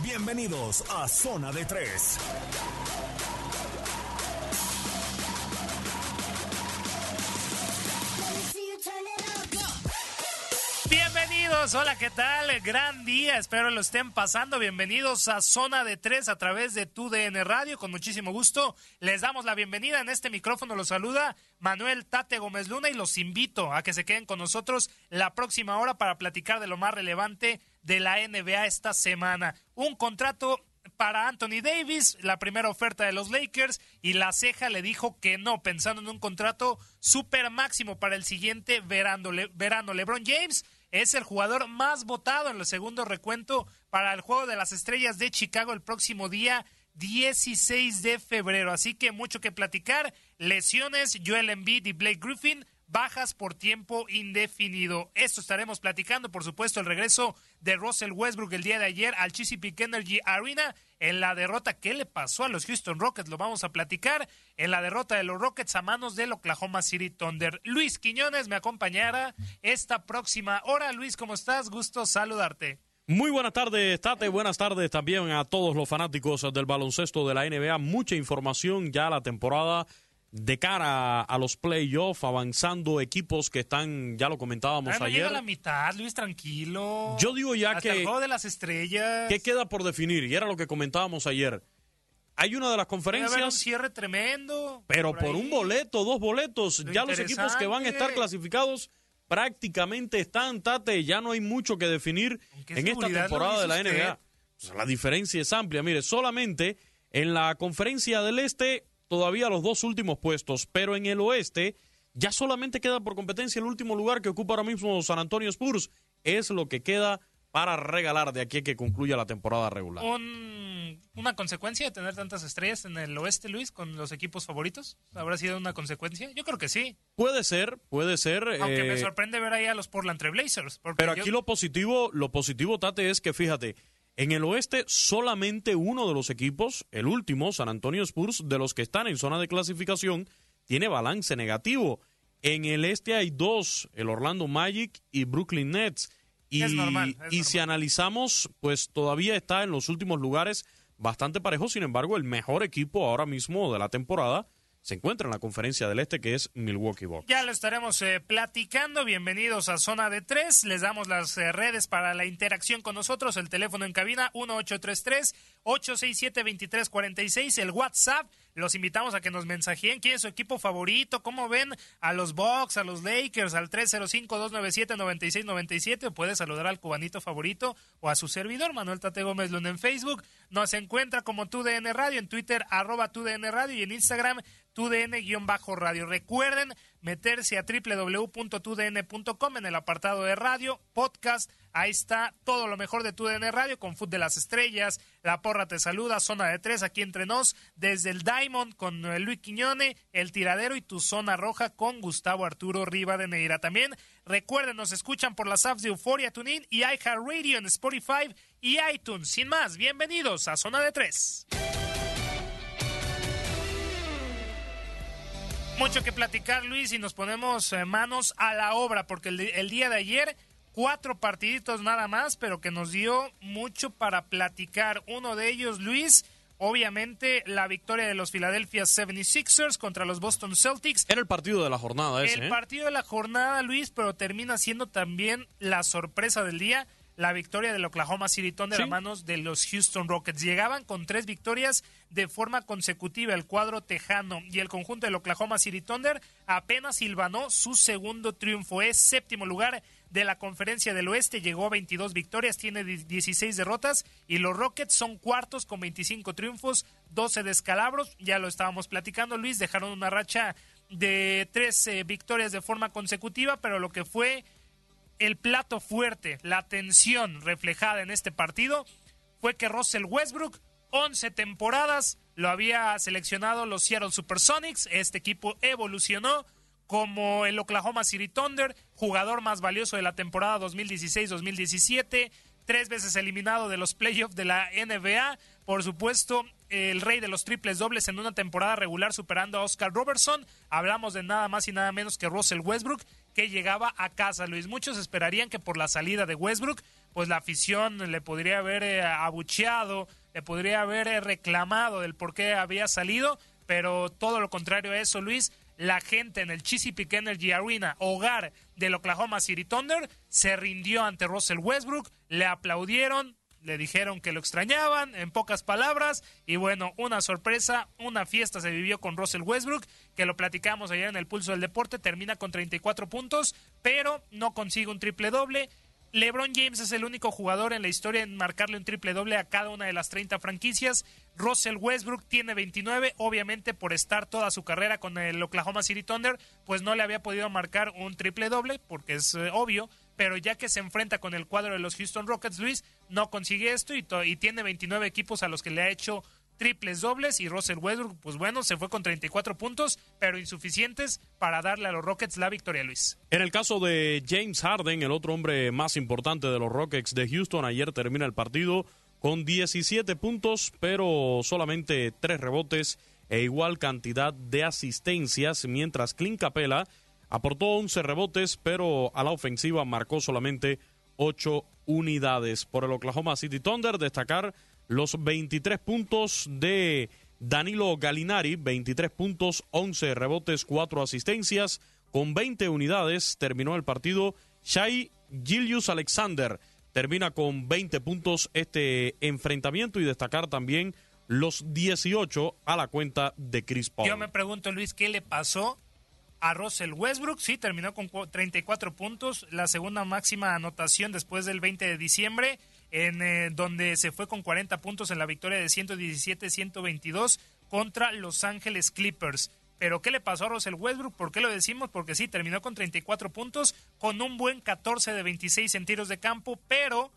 Bienvenidos a Zona de Tres. Bienvenidos, hola, ¿qué tal? Gran día, espero lo estén pasando. Bienvenidos a Zona de Tres a través de tu DN Radio. Con muchísimo gusto les damos la bienvenida. En este micrófono los saluda Manuel Tate Gómez Luna y los invito a que se queden con nosotros la próxima hora para platicar de lo más relevante de la NBA esta semana. Un contrato para Anthony Davis, la primera oferta de los Lakers y la ceja le dijo que no, pensando en un contrato super máximo para el siguiente verano. Le- verano. LeBron James es el jugador más votado en el segundo recuento para el Juego de las Estrellas de Chicago el próximo día 16 de febrero. Así que mucho que platicar. Lesiones, Joel Embiid y Blake Griffin bajas por tiempo indefinido. Esto estaremos platicando, por supuesto, el regreso de Russell Westbrook el día de ayer al Chesapeake Energy Arena en la derrota que le pasó a los Houston Rockets. Lo vamos a platicar en la derrota de los Rockets a manos del Oklahoma City Thunder. Luis Quiñones me acompañará esta próxima hora. Luis, ¿cómo estás? Gusto saludarte. Muy buenas tardes, Tate. Buenas tardes también a todos los fanáticos del baloncesto de la NBA. Mucha información ya la temporada de cara a los playoffs, avanzando equipos que están, ya lo comentábamos Ah, no ayer. llega a la mitad, Luis, tranquilo. Yo digo ya Hasta que- el juego de las estrellas. ¿Qué queda por definir? Y era lo que comentábamos ayer. Hay una de las Puede haber un conferencias, cierre tremendo. pero por un boleto, dos boletos. Lo Ya los equipos que van a estar clasificados prácticamente están, Tate. Ya no hay mucho que definir en esta temporada de la usted? NBA. Pues, la diferencia es amplia. Mire, solamente en la conferencia del Este todavía los dos últimos puestos, pero en el Oeste ya solamente queda por competencia el último lugar que ocupa ahora mismo San Antonio Spurs. Es lo que queda para regalar de aquí a que concluya la temporada regular. Un- una consecuencia de tener tantas estrellas en el oeste, Luis, con los equipos favoritos? ¿Habrá sido una consecuencia? Yo creo que sí. Puede ser, puede ser. Aunque me eh, sorprende ver ahí a los Portland Trail Blazers. porque Pero yo- aquí lo positivo, lo positivo, Tate, es que fíjate, en el oeste solamente uno de los equipos, el último, San Antonio Spurs, de los que están en zona de clasificación, tiene balance negativo. En el este hay dos, el Orlando Magic y Brooklyn Nets. Y, Es normal, es y si analizamos, pues todavía está en los últimos lugares bastante parejo. Sin embargo, el mejor equipo ahora mismo de la temporada se encuentra en la conferencia del Este, que es Milwaukee Bucks. Ya lo estaremos eh, platicando. Bienvenidos a Zona de Tres. Les damos las eh, redes para la interacción con nosotros. El teléfono en cabina 1833-867-2346. El WhatsApp. Los invitamos a que nos mensajeen quién es su equipo favorito, cómo ven a los Bucks, a los Lakers, al 305-297-9697. Puede saludar al cubanito favorito o a su servidor, Manuel Tate Gómez Luna en Facebook. Nos encuentra como TUDN Radio, en Twitter, arroba TUDN Radio y en Instagram, TUDN-radio. Recuerden meterse a www.tudn.com en el apartado de radio, podcast. Ahí está todo lo mejor de TUDN Radio con Foot de las Estrellas, La Porra te saluda, Zona de Tres aquí entre nos, desde el Diamond con Luis Quiñone, El Tiradero y Tu Zona Roja con Gustavo Arturo Rivadeneira. También recuerden, nos escuchan por las apps de Euforia Tunin y iHeartRadio en Spotify y iTunes. Sin más, bienvenidos a Zona de Tres. Mucho que platicar, Luis, y nos ponemos eh, manos a la obra, porque el, el, día de ayer, cuatro partiditos nada más, pero que nos dio mucho para platicar. Uno de ellos, Luis, obviamente la victoria de los Philadelphia 76ers contra los Boston Celtics. Era el partido de la jornada ese. El ¿eh? partido de la jornada, Luis, pero termina siendo también la sorpresa del día la victoria del Oklahoma City Thunder Sí. a manos de los Houston Rockets. Llegaban con tres victorias de forma consecutiva el cuadro tejano y el conjunto del Oklahoma City Thunder apenas silvanó su segundo triunfo. Es séptimo lugar de la conferencia del oeste, llegó a 22 victorias, tiene 16 derrotas y los Rockets son cuartos con 25 triunfos, 12 descalabros. Ya lo estábamos platicando, Luis, dejaron una racha de tres eh, victorias de forma consecutiva, pero lo que fue el plato fuerte, la tensión reflejada en este partido fue que Russell Westbrook, 11 temporadas, lo había seleccionado los Seattle Supersonics. Este equipo evolucionó como el Oklahoma City Thunder, jugador más valioso de la temporada 2016-2017, tres veces eliminado de los playoffs de la NBA. Por supuesto, el rey de los triples dobles en una temporada regular superando a Oscar Robertson. Hablamos de nada más y nada menos que Russell Westbrook, que llegaba a casa, Luis. Muchos esperarían que por la salida de Westbrook, pues la afición le podría haber eh, abucheado, le podría haber eh, reclamado del por qué había salido, pero todo lo contrario a eso, Luis. La gente en el Chesapeake Energy Arena, hogar del Oklahoma City Thunder, se rindió ante Russell Westbrook, le aplaudieron, le dijeron que lo extrañaban, en pocas palabras, y bueno, una sorpresa, una fiesta se vivió con Russell Westbrook, que lo platicamos ayer en el Pulso del Deporte, termina con 34 puntos, pero no consigue un triple doble. LeBron James es el único jugador en la historia en marcarle un triple doble a cada una de las 30 franquicias. Russell Westbrook tiene 29, obviamente por estar toda su carrera con el Oklahoma City Thunder, pues no le había podido marcar un triple doble, porque es eh, obvio, pero ya que se enfrenta con el cuadro de los Houston Rockets, Luis, no consigue esto y, y tiene 29 equipos a los que le ha hecho triples dobles y Russell Westbrook, pues bueno, se fue con 34 puntos, pero insuficientes para darle a los Rockets la victoria, Luis. En el caso de James Harden, el otro hombre más importante de los Rockets de Houston, ayer termina el partido con 17 puntos, pero solamente 3 rebotes e igual cantidad de asistencias, mientras Clint Capela aportó 11 rebotes, pero a la ofensiva marcó solamente 8 unidades. Por el Oklahoma City Thunder, destacar los 23 puntos de Danilo Galinari, 23 puntos, 11 rebotes, 4 asistencias. Con 20 unidades terminó el partido. Shai Gilius Alexander termina con 20 puntos este enfrentamiento y destacar también los 18 a la cuenta de Chris Paul. Yo me pregunto, Luis, ¿qué le pasó a Russell Westbrook? Sí, terminó con cu- 34 puntos, la segunda máxima anotación después del 20 de diciembre, en eh, donde se fue con 40 puntos en la victoria de 117-122 contra Los Ángeles Clippers. Pero ¿qué le pasó a Russell Westbrook? ¿Por qué lo decimos? Porque sí, terminó con 34 puntos, con un buen 14 de 26 en tiros de campo, pero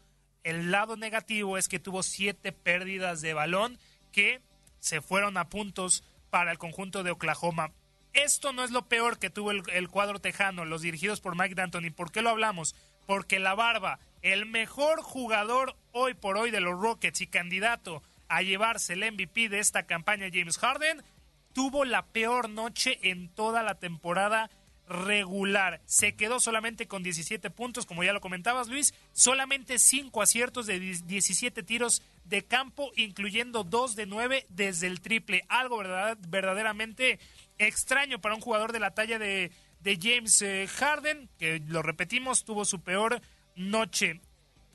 el lado negativo es que tuvo siete pérdidas de balón que se fueron a puntos para el conjunto de Oklahoma. Esto no es lo peor que tuvo el, cuadro tejano, los dirigidos por Mike D'Antoni. ¿Por qué lo hablamos? Porque la barba, el mejor jugador hoy por hoy de los Rockets y candidato a llevarse el MVP de esta campaña, James Harden, tuvo la peor noche en toda la temporada regular. Se quedó solamente con 17 puntos, como ya lo comentabas, Luis. Solamente 5 aciertos de 17 tiros de campo, incluyendo 2 de 9 desde el triple. Algo verdad, verdaderamente extraño para un jugador de la talla de, de James eh, Harden, que lo repetimos, tuvo su peor noche.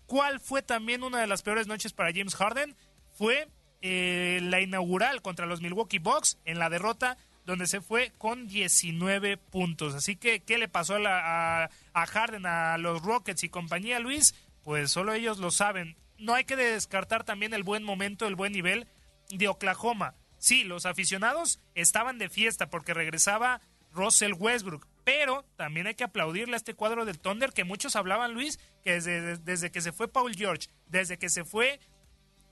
¿Cuál fue también una de las peores noches para James Harden? Fue eh, la inaugural contra los Milwaukee Bucks en la derrota donde se fue con 19 puntos. Así que, ¿qué le pasó a, a, Harden, a los Rockets y compañía, Luis? Pues solo ellos lo saben. No hay que descartar también el buen momento, el buen nivel de Oklahoma. Sí, los aficionados estaban de fiesta porque regresaba Russell Westbrook, pero también hay que aplaudirle a este cuadro del Thunder que muchos hablaban, Luis, que desde, que se fue Paul George, desde que se fue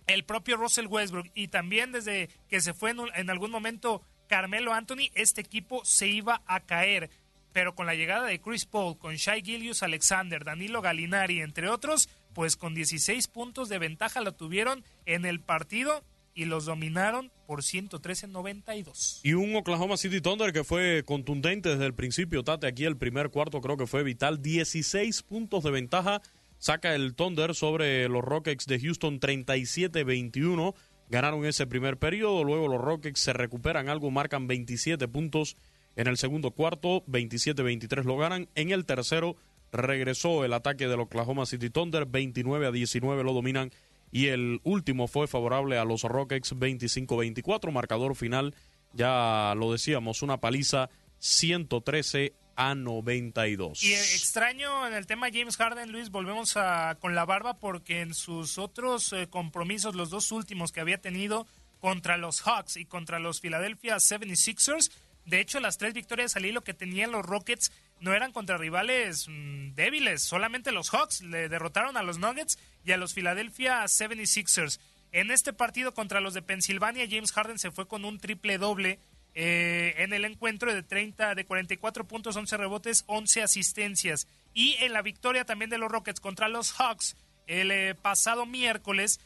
el propio Russell Westbrook y también desde que se fue en, en algún momento Carmelo Anthony, este equipo se iba a caer. Pero con la llegada de Chris Paul, con Shai Gilius Alexander, Danilo Galinari, entre otros, pues con 16 puntos de ventaja lo tuvieron en el partido y los dominaron por 113-92. Y un Oklahoma City Thunder que fue contundente desde el principio, Tate, aquí el primer cuarto creo que fue vital, 16 puntos de ventaja, saca el Thunder sobre los Rockets de Houston 37-21 ganaron ese primer periodo, luego los Rockets se recuperan algo, marcan 27 puntos en el segundo cuarto, 27-23 lo ganan, en el tercero regresó el ataque del Oklahoma City Thunder, 29 a 19 lo dominan y el último fue favorable a los Rockets 25-24, marcador final, ya lo decíamos, una paliza 113 a 92. Y extraño en el tema James Harden, Luis, volvemos a, con la barba porque en sus otros eh, compromisos, los dos últimos que había tenido contra los Hawks y contra los Philadelphia 76ers, de hecho las tres victorias al hilo que tenían los Rockets no eran contra rivales mm, débiles, solamente los Hawks le derrotaron a los Nuggets y a los Philadelphia 76ers. En este partido contra los de Pensilvania, James Harden se fue con un triple doble eh, en el encuentro de 30, de 44 puntos, 11 rebotes, 11 asistencias. Y en la victoria también de los Rockets contra los Hawks el eh, pasado miércoles,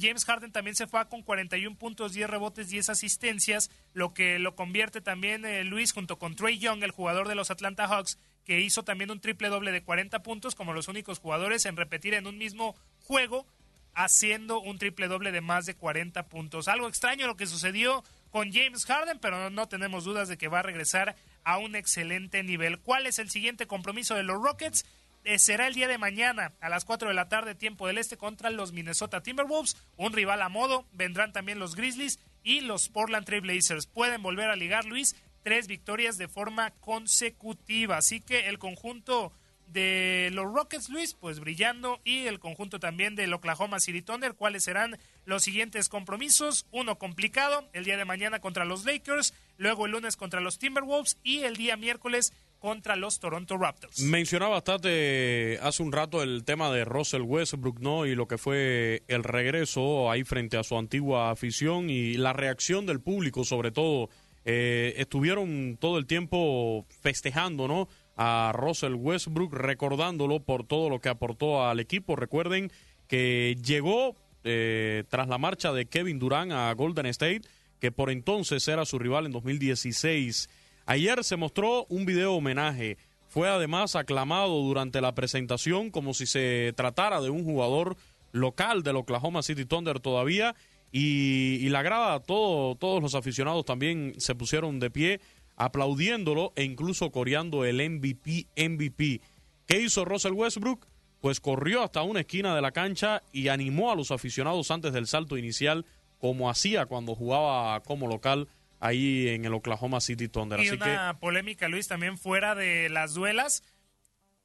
James Harden también se fue con 41 puntos, 10 rebotes, 10 asistencias, lo que lo convierte también Luis junto con Trey Young, el jugador de los Atlanta Hawks, que hizo también un triple doble de 40 puntos como los únicos jugadores en repetir en un mismo juego haciendo un triple doble de más de 40 puntos. Algo extraño lo que sucedió con James Harden, pero no tenemos dudas de que va a regresar a un excelente nivel. ¿Cuál es el siguiente compromiso de los Rockets? Eh, será el día de mañana a las 4 de la tarde, tiempo del este, contra los Minnesota Timberwolves, un rival a modo. Vendrán también los Grizzlies y los Portland Trail Blazers. Pueden volver a ligar, Luis, tres victorias de forma consecutiva. Así que el conjunto de los Rockets, Luis, pues brillando, y el conjunto también del Oklahoma City Thunder, cuáles serán los siguientes compromisos. Uno complicado, el día de mañana contra los Lakers, luego el lunes contra los Timberwolves y el día miércoles contra los Toronto Raptors. Mencionaba bastante hace un rato el tema de Russell Westbrook, ¿no? Y lo que fue el regreso ahí frente a su antigua afición y la reacción del público, sobre todo. Eh, estuvieron todo el tiempo festejando, ¿no? a Russell Westbrook, recordándolo por todo lo que aportó al equipo. Recuerden que llegó eh, tras la marcha de Kevin Durant a Golden State, que por entonces era su rival en 2016. Ayer se mostró un video homenaje. Fue además aclamado durante la presentación como si se tratara de un jugador local del Oklahoma City Thunder todavía. Y, la grada, todo, todos los aficionados también se pusieron de pie aplaudiéndolo e incluso coreando el MVP MVP. ¿Qué hizo Russell Westbrook? Pues corrió hasta una esquina de la cancha y animó a los aficionados antes del salto inicial, como hacía cuando jugaba como local ahí en el Oklahoma City Thunder. Y una polémica, Luis, también fuera de las duelas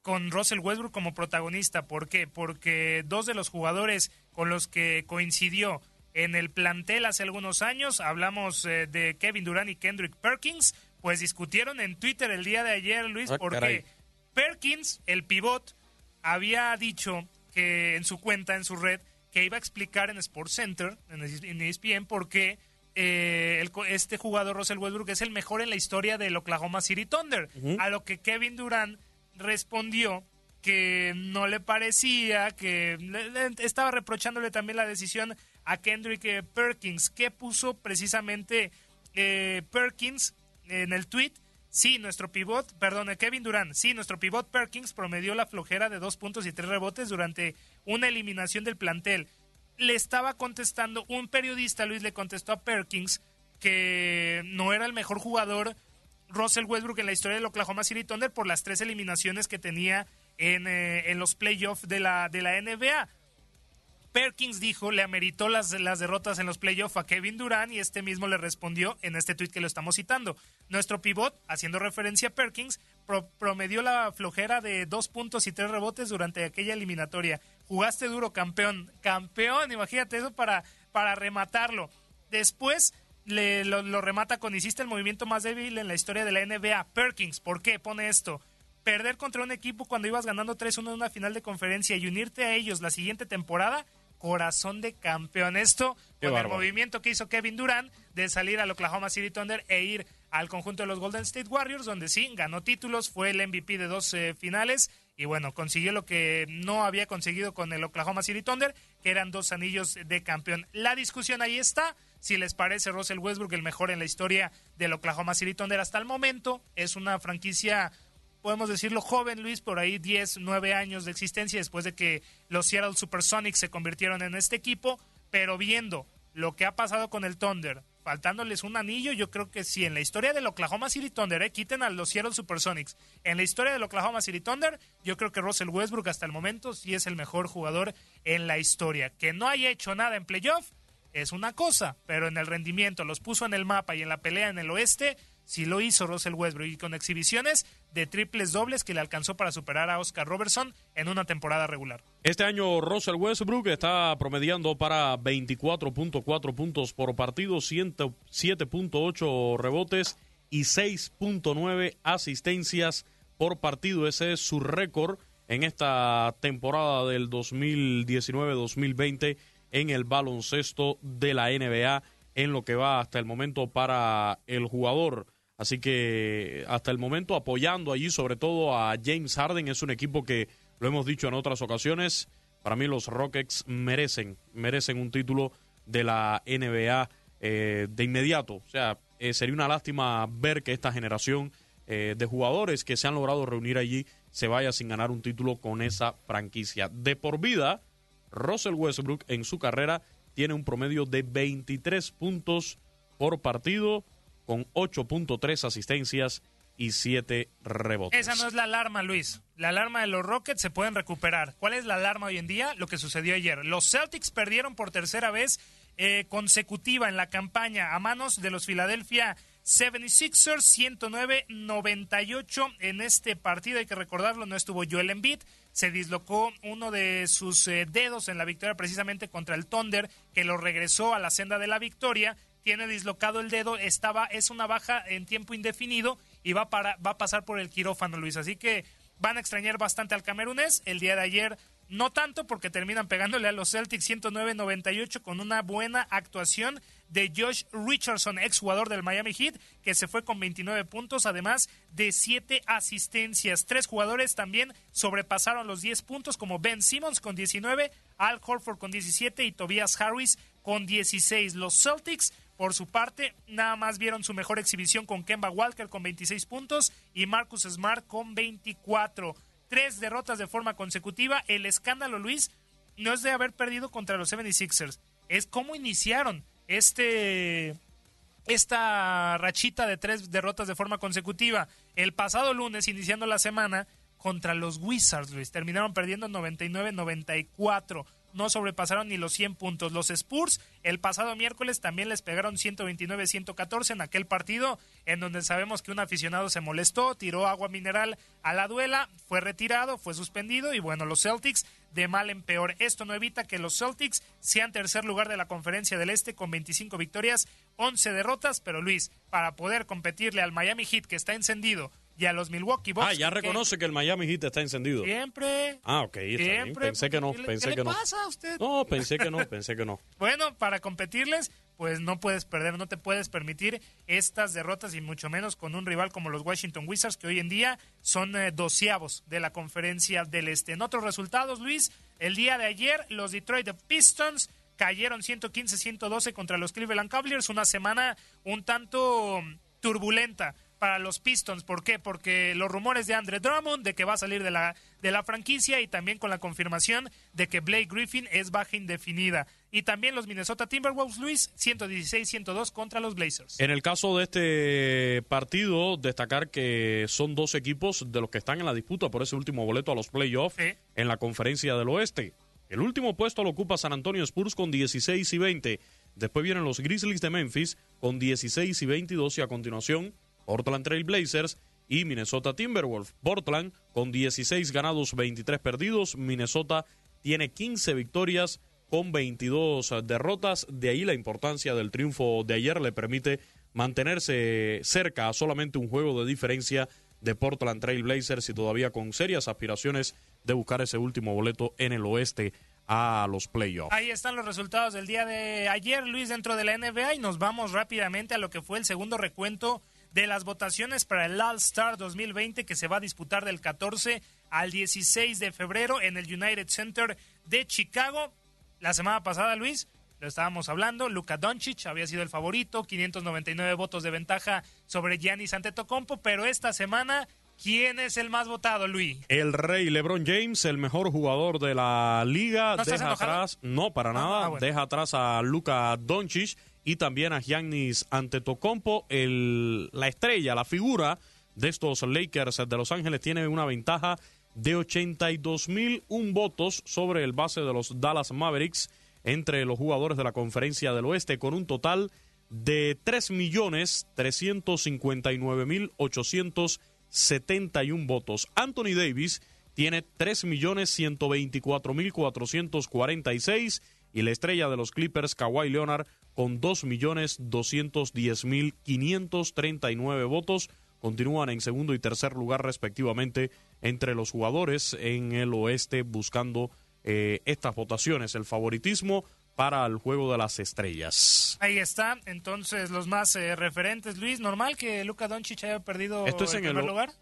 con Russell Westbrook como protagonista. ¿Por qué? Porque dos de los jugadores con los que coincidió en el plantel hace algunos años, hablamos eh, de Kevin Durant y Kendrick Perkins, pues discutieron en Twitter el día de ayer, Luis, ah, porque Perkins, el pivot, había dicho que en su cuenta, en su red, que iba a explicar en Sports Center, en ESPN, por qué eh, este jugador Russell Westbrook es el mejor en la historia del Oklahoma City Thunder. A lo que Kevin Durant respondió que no le parecía, que estaba reprochándole también la decisión a Kendrick eh, Perkins, que puso precisamente eh, Perkins en el tweet Sí, nuestro pivot, perdón, Kevin Durant, sí, nuestro pivot Perkins promedió la flojera de dos puntos y tres rebotes durante una eliminación del plantel. Le estaba contestando, un periodista, Luis, le contestó a Perkins que no era el mejor jugador Russell Westbrook en la historia del Oklahoma City Thunder por las tres eliminaciones que tenía en, eh, en los playoffs de la, de la NBA. Perkins dijo, le ameritó las, las derrotas en los playoffs a Kevin Durant y este mismo le respondió en este tweet que lo estamos citando. Nuestro pivot, haciendo referencia a Perkins, promedió la flojera de dos puntos y tres rebotes durante aquella eliminatoria. Jugaste duro, campeón. Campeón, imagínate eso para, para rematarlo. Después le, lo, lo remata con hiciste el movimiento más débil en la historia de la NBA. Perkins, ¿por qué pone esto? Perder contra un equipo cuando ibas ganando 3-1 en una final de conferencia y unirte a ellos la siguiente temporada corazón de campeón. Esto con el movimiento que hizo Kevin Durant de salir al Oklahoma City Thunder e ir al conjunto de los Golden State Warriors, donde sí ganó títulos, fue el MVP de dos eh, finales y bueno, consiguió lo que no había conseguido con el Oklahoma City Thunder, que eran dos anillos de campeón. La discusión ahí está. Si les parece Russell Westbrook el mejor en la historia del Oklahoma City Thunder hasta el momento, es una franquicia podemos decirlo, joven Luis, por ahí 10, 9 años de existencia después de que los Seattle Supersonics se convirtieron en este equipo, pero viendo lo que ha pasado con el Thunder, faltándoles un anillo, yo creo que si en la historia del Oklahoma City Thunder, eh, quiten a los Seattle Supersonics, en la historia del Oklahoma City Thunder, yo creo que Russell Westbrook hasta el momento sí es el mejor jugador en la historia. Que no haya hecho nada en playoff es una cosa, pero en el rendimiento los puso en el mapa y en la pelea en el oeste, si lo hizo Russell Westbrook y con exhibiciones de triples dobles que le alcanzó para superar a Oscar Robertson en una temporada regular. Este año Russell Westbrook está promediando para 24.4 puntos por partido, 7.8 rebotes y 6.9 asistencias por partido. Ese es su récord en esta temporada del 2019-2020 en el baloncesto de la NBA en lo que va hasta el momento para el jugador. Así que hasta el momento apoyando allí sobre todo a James Harden. Es un equipo que, lo hemos dicho en otras ocasiones, para mí los Rockets merecen, merecen un título de la NBA eh, de inmediato. O sea, eh, sería una lástima ver que esta generación eh, de jugadores que se han logrado reunir allí se vaya sin ganar un título con esa franquicia. De por vida, Russell Westbrook en su carrera tiene un promedio de 23 puntos por partido con 8.3 asistencias y 7 rebotes. Esa no es la alarma, Luis. La alarma de los Rockets se pueden recuperar. ¿Cuál es la alarma hoy en día? Lo que sucedió ayer. Los Celtics perdieron por tercera vez eh, consecutiva en la campaña a manos de los Philadelphia 76ers 109-98 en este partido. Hay que recordarlo, no estuvo Joel Embiid. Se dislocó uno de sus eh, dedos en la victoria precisamente contra el Thunder, que lo regresó a la senda de la victoria tiene dislocado el dedo, estaba, es una baja en tiempo indefinido y va, para, va a pasar por el quirófano, Luis. Así que van a extrañar bastante al camerunés. El día de ayer no tanto porque terminan pegándole a los Celtics 109-98 con una buena actuación de Josh Richardson, ex jugador del Miami Heat, que se fue con 29 puntos, además de 7 asistencias. Tres jugadores también sobrepasaron los 10 puntos, como Ben Simmons con 19, Al Horford con 17 y Tobias Harris con 16. Los Celtics por su parte, nada más vieron su mejor exhibición con Kemba Walker con 26 puntos y Marcus Smart con 24. Tres derrotas de forma consecutiva. El escándalo, Luis, no es de haber perdido contra los 76ers, es cómo iniciaron este esta rachita de tres derrotas de forma consecutiva. El pasado lunes, iniciando la semana, contra los Wizards, Luis, terminaron perdiendo 99-94 no sobrepasaron ni los 100 puntos. Los Spurs el pasado miércoles también les pegaron 129-114 en aquel partido en donde sabemos que un aficionado se molestó, tiró agua mineral a la duela, fue retirado, fue suspendido y bueno, los Celtics de mal en peor. Esto no evita que los Celtics sean tercer lugar de la conferencia del Este con 25 victorias, 11 derrotas, pero Luis, para poder competirle al Miami Heat que está encendido y a los Milwaukee Bucks. Ah, ya reconoce que el Miami Heat está encendido. Siempre. Ah, ok, siempre, Pensé que no, pensé ¿qué que le pasa a usted? No, pensé que no, pensé que no. bueno, para competirles, pues no puedes perder, no te puedes permitir estas derrotas y mucho menos con un rival como los Washington Wizards que hoy en día son eh, doceavos de la conferencia del Este. En otros resultados, Luis, el día de ayer los Detroit Pistons cayeron 115-112 contra los Cleveland Cavaliers, una semana un tanto turbulenta para los Pistons. ¿Por qué? Porque los rumores de Andre Drummond de que va a salir de la, de la franquicia y también con la confirmación de que Blake Griffin es baja indefinida. Y también los Minnesota Timberwolves, Luis, 116-102 contra los Blazers. En el caso de este partido, destacar que son dos equipos de los que están en la disputa por ese último boleto a los playoffs en la conferencia del oeste. El último puesto lo ocupa San Antonio Spurs con 16 y 20. Después vienen los Grizzlies de Memphis con 16 y 22 y a continuación Portland Trail Blazers y Minnesota Timberwolves. Portland con 16 ganados, 23 perdidos. Minnesota tiene 15 victorias con 22 derrotas. De ahí la importancia del triunfo de ayer le permite mantenerse cerca a solamente un juego de diferencia de Portland Trail Blazers y todavía con serias aspiraciones de buscar ese último boleto en el oeste a los playoffs. Ahí están los resultados del día de ayer, Luis, dentro de la NBA y nos vamos rápidamente a lo que fue el segundo recuento de las votaciones para el All-Star 2020 que se va a disputar del 14 al 16 de febrero en el United Center de Chicago. La semana pasada, Luis, lo estábamos hablando, Luka Doncic había sido el favorito, 599 votos de ventaja sobre Giannis Antetokounmpo, pero esta semana ¿Quién es el más votado, Luis? El rey LeBron James, el mejor jugador de la liga, deja atrás, no para nada, ah, deja atrás a Luka Doncic y también a Giannis Antetokounmpo, el, la estrella, la figura de estos Lakers de Los Ángeles tiene una ventaja de 82 mil un votos sobre el base de los Dallas Mavericks entre los jugadores de la Conferencia del Oeste con un total de 3 millones 359 mil 871 votos. Anthony Davis tiene 3 millones 124 mil 446 y la estrella de los Clippers Kawhi Leonard con 2.210.539 votos. Continúan en segundo y tercer lugar respectivamente entre los jugadores en el oeste buscando eh, estas votaciones, el favoritismo para el juego de las estrellas. Ahí está, entonces los más eh, referentes, Luis, normal que Luka Doncic haya perdido Esto es el primer lugar.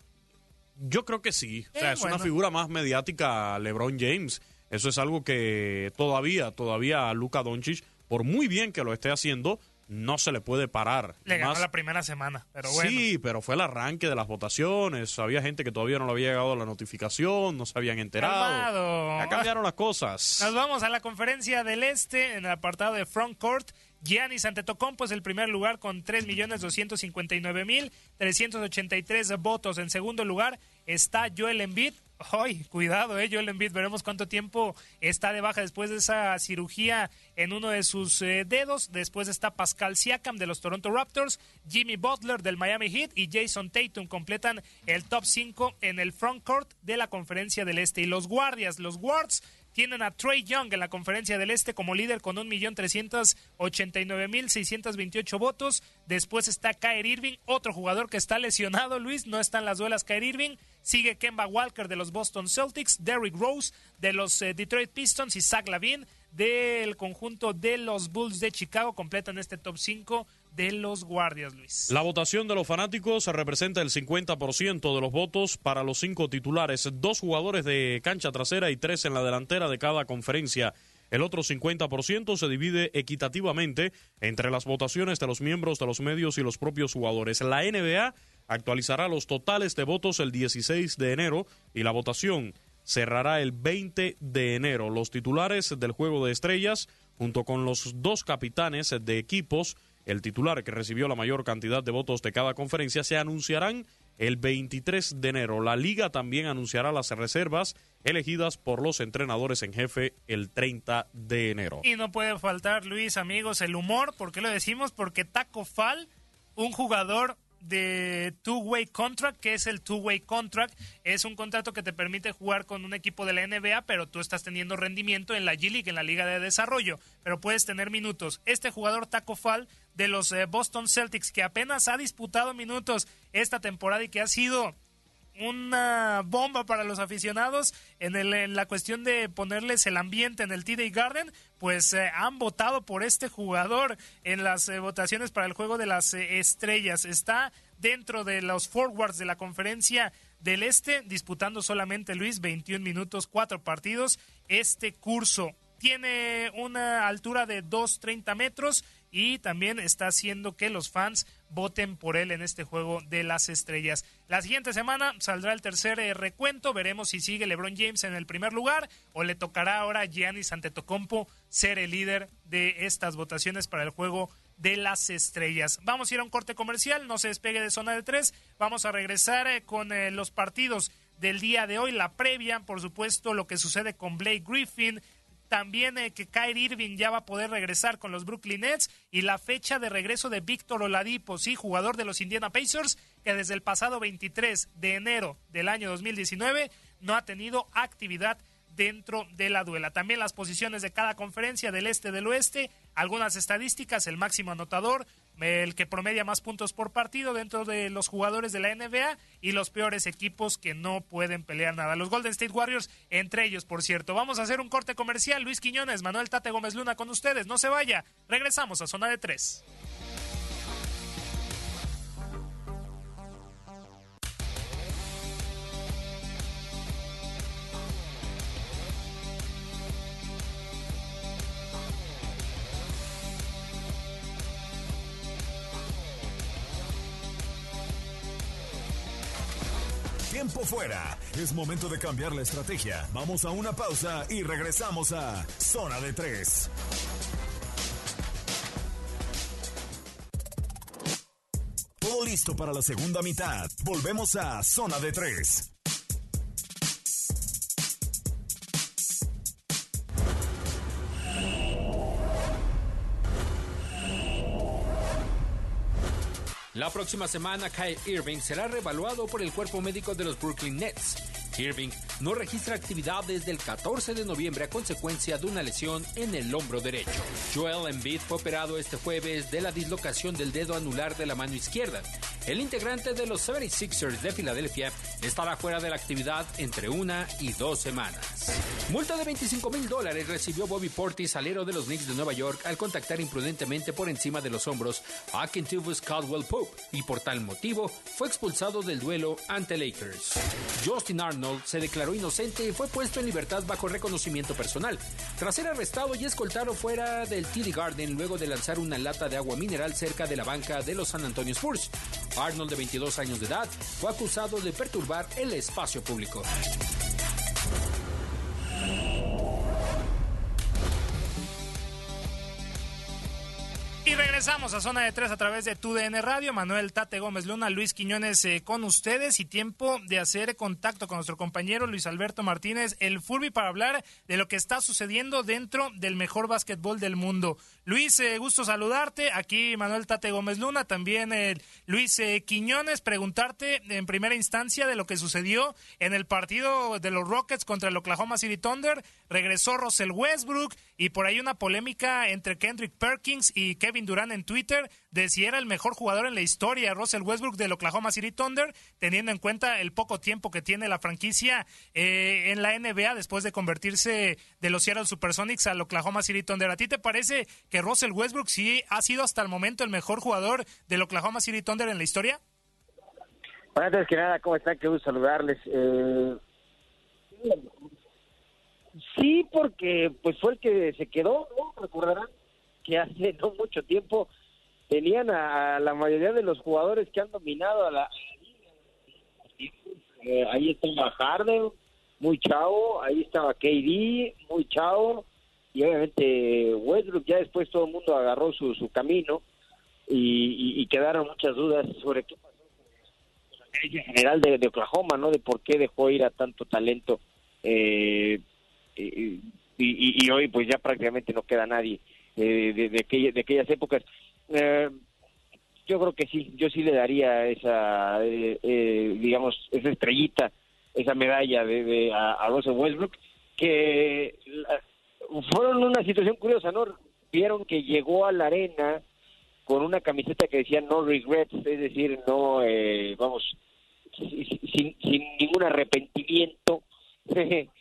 Yo creo que sí, o sea, Eh, es una figura más mediática LeBron James. Eso es algo que todavía, todavía a Luka Doncic, por muy bien que lo esté haciendo, no se le puede parar. Le ganó Más- la primera semana, pero bueno. Sí, pero fue el arranque de las votaciones. Había gente que todavía no le había llegado la notificación, no se habían enterado. Calmado. Ya cambiaron las cosas. Nos vamos a la conferencia del Este en el apartado de Front Court. Giannis Antetokounmpo es el primer lugar con 3.259.383 votos. En segundo lugar está Joel Embiid. Ay, cuidado, eh, Joel Embiid. Veremos cuánto tiempo está de baja después de esa cirugía en uno de sus eh, dedos. Después está Pascal Siakam de los Toronto Raptors, Jimmy Butler del Miami Heat y Jason Tatum completan el top 5 en el front court de la conferencia del Este. Y los guardias, los guards tienen a Trey Young en la conferencia del Este como líder con 1.389.628 votos. Después está Kyrie Irving, otro jugador que está lesionado, Luis, no está en las duelas Kyrie Irving. Sigue Kemba Walker de los Boston Celtics, Derrick Rose de los eh, Detroit Pistons y Zach Lavin del conjunto de los Bulls de Chicago completan este top 5 de los guardias, Luis. La votación de los fanáticos representa el 50% de los votos para los cinco titulares, dos jugadores de cancha trasera y tres en la delantera de cada conferencia. El otro 50% se divide equitativamente entre las votaciones de los miembros de los medios y los propios jugadores. La NBA actualizará los totales de votos el 16 de enero y la votación cerrará el 20 de enero. Los titulares del Juego de Estrellas, junto con los dos capitanes de equipos, el titular que recibió la mayor cantidad de votos de cada conferencia, se anunciarán el 23 de enero. La liga también anunciará las reservas elegidas por los entrenadores en jefe el 30 de enero. Y no puede faltar, Luis, amigos, el humor. ¿Por qué lo decimos? Porque Taco Fall, un jugador de two-way contract, que es el two-way contract, es un contrato que te permite jugar con un equipo de la NBA, pero tú estás teniendo rendimiento en la G-League, en la Liga de Desarrollo, pero puedes tener minutos. Este jugador Taco Fall de los eh, Boston Celtics, que apenas ha disputado minutos esta temporada y que ha sido una bomba para los aficionados en, el, la cuestión de ponerles el ambiente en el TD Garden, pues eh, han votado por este jugador en las eh, votaciones para el juego de las eh, estrellas. Está dentro de los forwards de la conferencia del Este, disputando solamente Luis 21 minutos, cuatro partidos. Este curso tiene una altura de 2.30 metros y también está haciendo que los fans voten por él en este juego de las estrellas. La siguiente semana saldrá el tercer eh, recuento, veremos si sigue LeBron James en el primer lugar o le tocará ahora a Giannis Antetokounmpo ser el líder de estas votaciones para el juego de las estrellas. Vamos a ir a un corte comercial, no se despegue de zona de tres, vamos a regresar eh, con eh, los partidos del día de hoy, la previa, por supuesto, lo que sucede con Blake Griffin, también eh, que Kyrie Irving ya va a poder regresar con los Brooklyn Nets y la fecha de regreso de Víctor Oladipo, sí, jugador de los Indiana Pacers, que desde el pasado 23 de enero del año 2019 no ha tenido actividad dentro de la duela. También las posiciones de cada conferencia del este del oeste, algunas estadísticas, el máximo anotador, el que promedia más puntos por partido dentro de los jugadores de la NBA y los peores equipos que no pueden pelear nada. Los Golden State Warriors, entre ellos, por cierto. Vamos a hacer un corte comercial. Luis Quiñones, Manuel Tate Gómez Luna con ustedes. No se vaya. Regresamos a zona de tres. Tiempo fuera. Es momento de cambiar la estrategia. Vamos a una pausa y regresamos a Zona de 3. Todo listo para la segunda mitad. Volvemos a Zona de 3. La próxima semana, Kyle Irving será revaluado por el cuerpo médico de los Brooklyn Nets. Irving no registra actividad desde el 14 de noviembre a consecuencia de una lesión en el hombro derecho. Joel Embiid fue operado este jueves de la dislocación del dedo anular de la mano izquierda. El integrante de los 76ers de Filadelfia estará fuera de la actividad entre una y dos semanas. Multa de 25 mil dólares recibió Bobby Portis, alero de los Knicks de Nueva York, al contactar imprudentemente por encima de los hombros a Kentuvus Caldwell Pope y por tal motivo fue expulsado del duelo ante Lakers. Justin Arnold se declaró inocente y fue puesto en libertad bajo reconocimiento personal, tras ser arrestado y escoltado fuera del TD Garden luego de lanzar una lata de agua mineral cerca de la banca de los San Antonio Spurs. Arnold, de 22 años de edad, fue acusado de perturbar el espacio público. Y regresamos a Zona de Tres a través de TUDN Radio. Manuel Tate Gómez Luna, Luis Quiñones eh, con ustedes y tiempo de hacer contacto con nuestro compañero Luis Alberto Martínez, el Furby, para hablar de lo que está sucediendo dentro del mejor básquetbol del mundo. Luis, eh, gusto saludarte. Aquí Manuel Tate Gómez Luna, también el Luis eh, Quiñones, preguntarte en primera instancia de lo que sucedió en el partido de los Rockets contra el Oklahoma City Thunder. Regresó Russell Westbrook y por ahí una polémica entre Kendrick Perkins y Kevin Durant en Twitter de si era el mejor jugador en la historia, Russell Westbrook del Oklahoma City Thunder, teniendo en cuenta el poco tiempo que tiene la franquicia eh, en la NBA después de convertirse de los Seattle Supersonics al Oklahoma City Thunder. ¿A ti te parece que Russell Westbrook sí ha sido hasta el momento el mejor jugador del Oklahoma City Thunder en la historia? Bueno, antes que nada, ¿cómo están? Qué saludarles. Eh, sí, porque pues fue el que se quedó, ¿no? Recordarán que hace no mucho tiempo tenían a la mayoría de los jugadores que han dominado a la eh, ahí estaba Harden, muy chavo, ahí estaba KD, muy chavo, y obviamente Westbrook ya después todo el mundo agarró su, su camino y, quedaron muchas dudas sobre qué pasó con la general de, Oklahoma, ¿no? De por qué dejó ir a tanto talento eh, y, y, hoy pues ya prácticamente no queda nadie eh, de, de, de aquellas épocas. Eh, yo creo que sí, yo sí le daría esa, eh, eh, digamos, esa estrellita, esa medalla de, a, a Russell Westbrook, que fueron una situación curiosa, ¿no? Vieron que llegó a la arena con una camiseta que decía no regrets, es decir, no, vamos, sin, sin ningún arrepentimiento.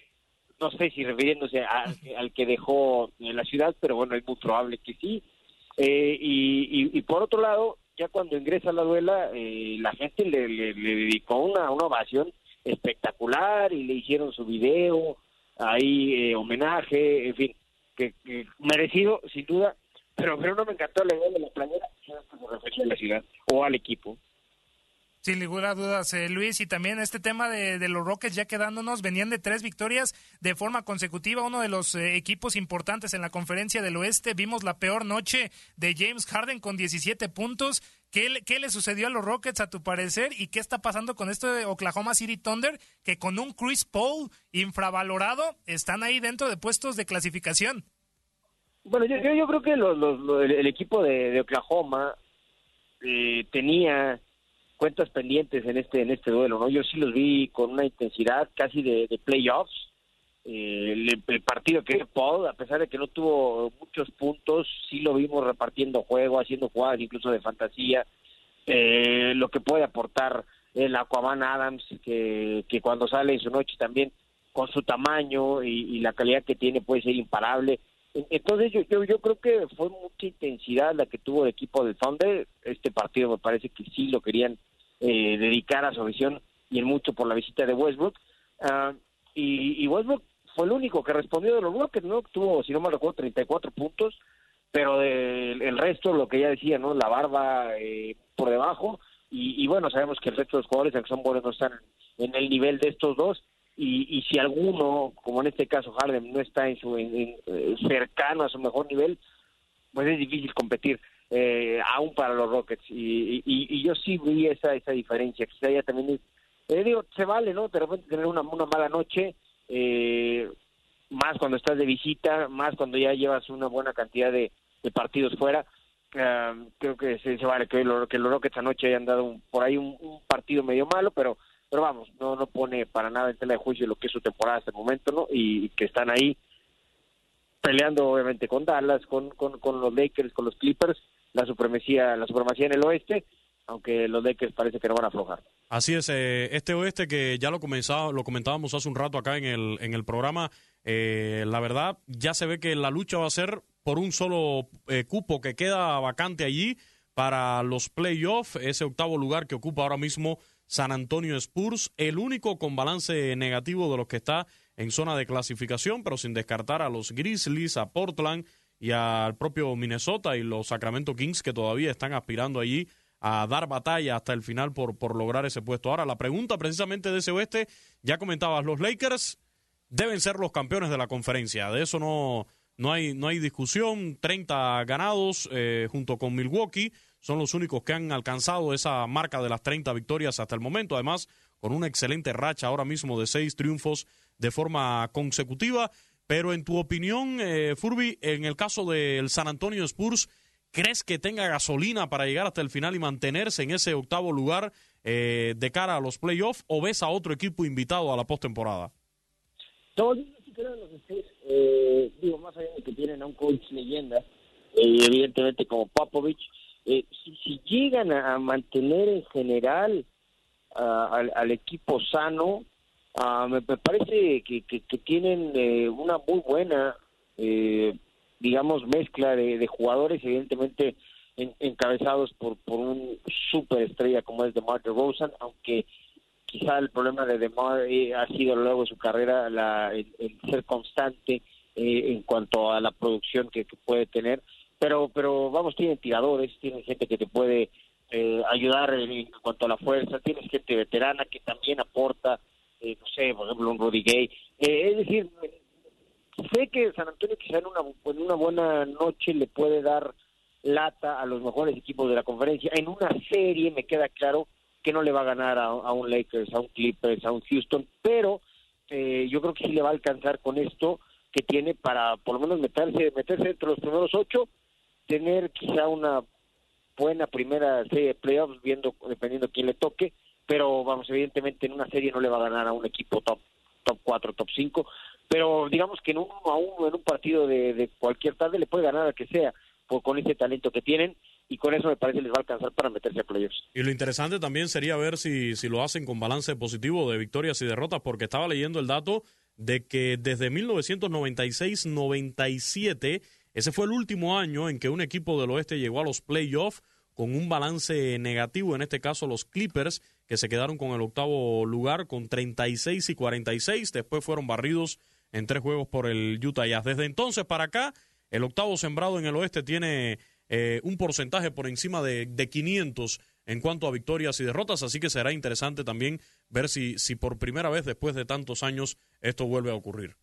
no sé si refiriéndose al que dejó en la ciudad, pero bueno, es muy probable que sí. Eh, y, por otro lado, ya cuando ingresa a la duela, eh, la gente le, dedicó una, una ovación espectacular y le hicieron su video, ahí eh, homenaje, en fin, que, merecido sin duda, pero, pero no me encantó la idea de la playera, como refería a la ciudad o al equipo. Sin ninguna duda, eh, Luis, y también este tema de, los Rockets ya quedándonos, venían de tres victorias de forma consecutiva, uno de los eh, equipos importantes en la conferencia del oeste, vimos la peor noche de James Harden con 17 puntos, ¿Qué, ¿Qué le sucedió a los Rockets a tu parecer y qué está pasando con esto de Oklahoma City Thunder que con un Chris Paul infravalorado están ahí dentro de puestos de clasificación? Bueno, yo, yo, creo que los, el, equipo de, de Oklahoma eh, tenía cuentas pendientes en este en este duelo, ¿no? Yo sí los vi con una intensidad casi de, playoffs. Eh, el, el, partido que Paul, a pesar de que no tuvo muchos puntos, sí lo vimos repartiendo juego, haciendo jugadas incluso de fantasía. Eh, lo que puede aportar el Aquaman Adams, que, que cuando sale en su noche también con su tamaño y la calidad que tiene puede ser imparable. Entonces yo, yo, yo creo que fue mucha intensidad la que tuvo el equipo del Thunder. Este partido me parece que sí lo querían eh, dedicar a su visión y en mucho por la visita de Westbrook. Uh, y, Westbrook fue el único que respondió de los bloques, ¿no? Tuvo, si no me recuerdo, 34 puntos, pero de, el resto, lo que ya decía, ¿no? La barba eh, por debajo. Y, y, bueno, sabemos que el resto de los jugadores, aunque son buenos, no están en el nivel de estos dos. Y, y si alguno, como en este caso Harden, no está en su eh, cercano a su mejor nivel, pues es difícil competir eh, aún para los Rockets. Y, yo sí vi esa esa diferencia. Quizá ya también eh, digo se vale no de repente tener una, una mala noche eh, más cuando estás de visita más cuando ya llevas una buena cantidad de, partidos fuera. Uh, creo que se, se vale que, lo, que los Rockets anoche hayan dado un, por ahí un, partido medio malo pero pero vamos no no pone para nada en tela de juicio lo que es su temporada hasta el momento no y, que están ahí peleando obviamente con Dallas, con, con, con los Lakers, con los Clippers, la supremacía, la supremacía en el oeste, aunque los Lakers parece que no van a aflojar. Así es, eh, este oeste que ya lo comenzaba, lo comentábamos hace un rato acá en el, en el programa, eh, la verdad ya se ve que la lucha va a ser por un solo eh, cupo que queda vacante allí para los playoffs, ese octavo lugar que ocupa ahora mismo San Antonio Spurs, el único con balance negativo de los que está en zona de clasificación, pero sin descartar a los Grizzlies, a Portland y al propio Minnesota y los Sacramento Kings que todavía están aspirando allí a dar batalla hasta el final por, lograr ese puesto. Ahora, la pregunta precisamente de ese oeste, ya comentabas, los Lakers deben ser los campeones de la conferencia, de eso no, no, hay, no hay discusión, 30 ganados eh, junto con Milwaukee, son los únicos que han alcanzado esa marca de las 30 victorias hasta el momento, además con una excelente racha ahora mismo de seis triunfos de forma consecutiva. Pero en tu opinión, eh, Furby, en el caso del San Antonio Spurs, ¿crees que tenga gasolina para llegar hasta el final y mantenerse en ese octavo lugar eh, de cara a los playoffs o ves a otro equipo invitado a la postemporada? Eh, digo, más allá de que tienen a un coach leyenda, eh, evidentemente como Popovich, eh, si, si, llegan a, mantener en general uh, al, equipo sano, Uh, me, parece que, que, que tienen eh, una muy buena, eh, digamos, mezcla de, jugadores, evidentemente en, encabezados por, por un superestrella como es DeMar DeRozan, aunque quizá el problema de DeMar eh, ha sido a lo largo de su carrera la, el, el ser constante eh, en cuanto a la producción que, que, puede tener, pero, pero vamos, tienen tiradores, tienen gente que te puede eh, ayudar en, cuanto a la fuerza, tienes gente veterana que también aporta eh, no sé, por ejemplo, un Rudy Gay. Eh, es decir, sé que San Antonio quizá en una, en una buena noche le puede dar lata a los mejores equipos de la conferencia. En una serie me queda claro que no le va a ganar a, a un Lakers, a un Clippers, a un Houston, pero eh, yo creo que sí le va a alcanzar con esto que tiene para por lo menos meterse, meterse entre los primeros ocho, tener quizá una buena primera serie de playoffs, viendo, dependiendo quién le toque, pero vamos, evidentemente en una serie no le va a ganar a un equipo top top 4, top 5, pero digamos que en uno a uno, en un partido de, de cualquier tarde le puede ganar a que sea, por, con ese talento que tienen, y con eso me parece les va a alcanzar para meterse a playoffs. Y lo interesante también sería ver si, si lo hacen con balance positivo de victorias y derrotas, porque estaba leyendo el dato de que desde 1996-97, ese fue el último año en que un equipo del oeste llegó a los playoffs con un balance negativo, en este caso los Clippers, que se quedaron con el octavo lugar con 36 y 46, después fueron barridos en tres juegos por el Utah Jazz. Desde entonces para acá, El octavo sembrado en el oeste tiene eh, un porcentaje por encima de, de 500 en cuanto a victorias y derrotas, así que será interesante también ver si, si por primera vez después de tantos años esto vuelve a ocurrir.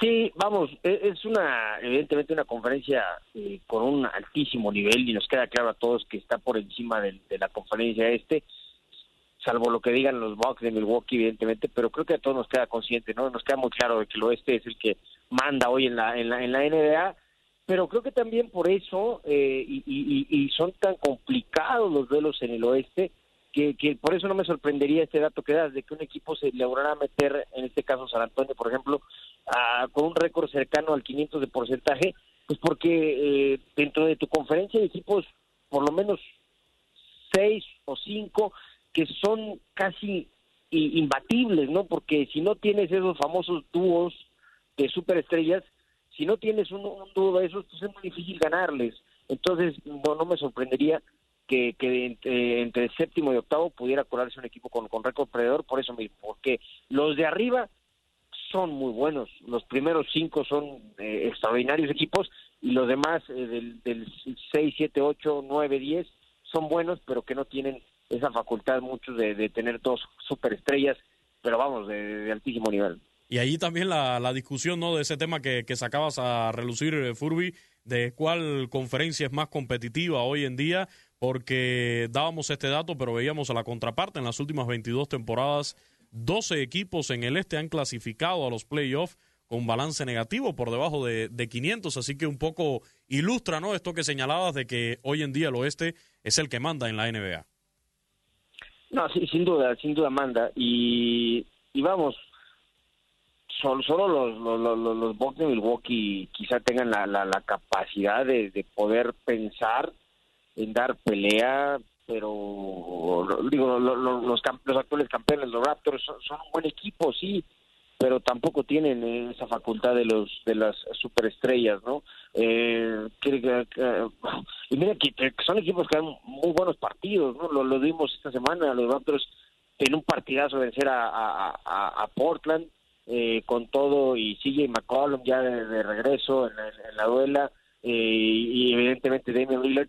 Sí, vamos, e, es una, evidentemente una conferencia eh, con un altísimo nivel y nos queda claro a todos que está por encima de, la conferencia este, salvo lo que digan los Bucks de Milwaukee, evidentemente, pero creo que a todos nos queda consciente, ¿no? Nos queda muy claro de que el oeste es el que manda hoy en la, en la, en la NBA, pero creo que también por eso, eh, y, y, y son tan complicados los duelos en el oeste, que, que, por eso no me sorprendería este dato que das, de que un equipo se logrará meter, en este caso San Antonio, por ejemplo, con un récord cercano al 500 de porcentaje, pues porque eh, dentro de tu conferencia de equipos, por lo menos seis o cinco, que son casi imbatibles, ¿no? Porque si no tienes esos famosos dúos de superestrellas, si no tienes un, un dúo de esos, pues es muy difícil ganarles. Entonces, no, no me sorprendería que, que entre, entre, el séptimo y octavo pudiera colarse un equipo con, con récord perdedor por eso mismo, porque los de arriba son muy buenos, los primeros cinco son eh, extraordinarios equipos y los demás eh, del, del 6, 7, 8, 9, 10 son buenos, pero que no tienen esa facultad muchos de, tener dos superestrellas, pero vamos, de, altísimo nivel. Y ahí también la, la, discusión ¿no? de ese tema que, que sacabas a relucir, eh, Furby, de cuál conferencia es más competitiva hoy en día, porque dábamos este dato, pero veíamos a la contraparte. En las últimas 22 temporadas, 12 equipos en el este han clasificado a los playoffs con balance negativo por debajo de, de 500, así que un poco ilustra ¿no? esto que señalabas de que hoy en día el oeste es el que manda en la NBA. No, sí, sin duda, sin duda manda. Y, vamos, solo, solo los, los, los, los Bucks de Milwaukee quizá tengan la, la, la capacidad de, poder pensar en dar pelea, pero digo, los, los, los actuales campeones, los Raptors, son, un buen equipo, sí, pero tampoco tienen esa facultad de los de las superestrellas, ¿no? Eh, y mira que, son equipos que dan muy buenos partidos, ¿no? Lo, lo vimos esta semana, los Raptors en un partidazo vencer a, a, Portland, eh, con todo y sigue McCollum ya de, regreso en, en, la duela eh, y evidentemente Damian Lillard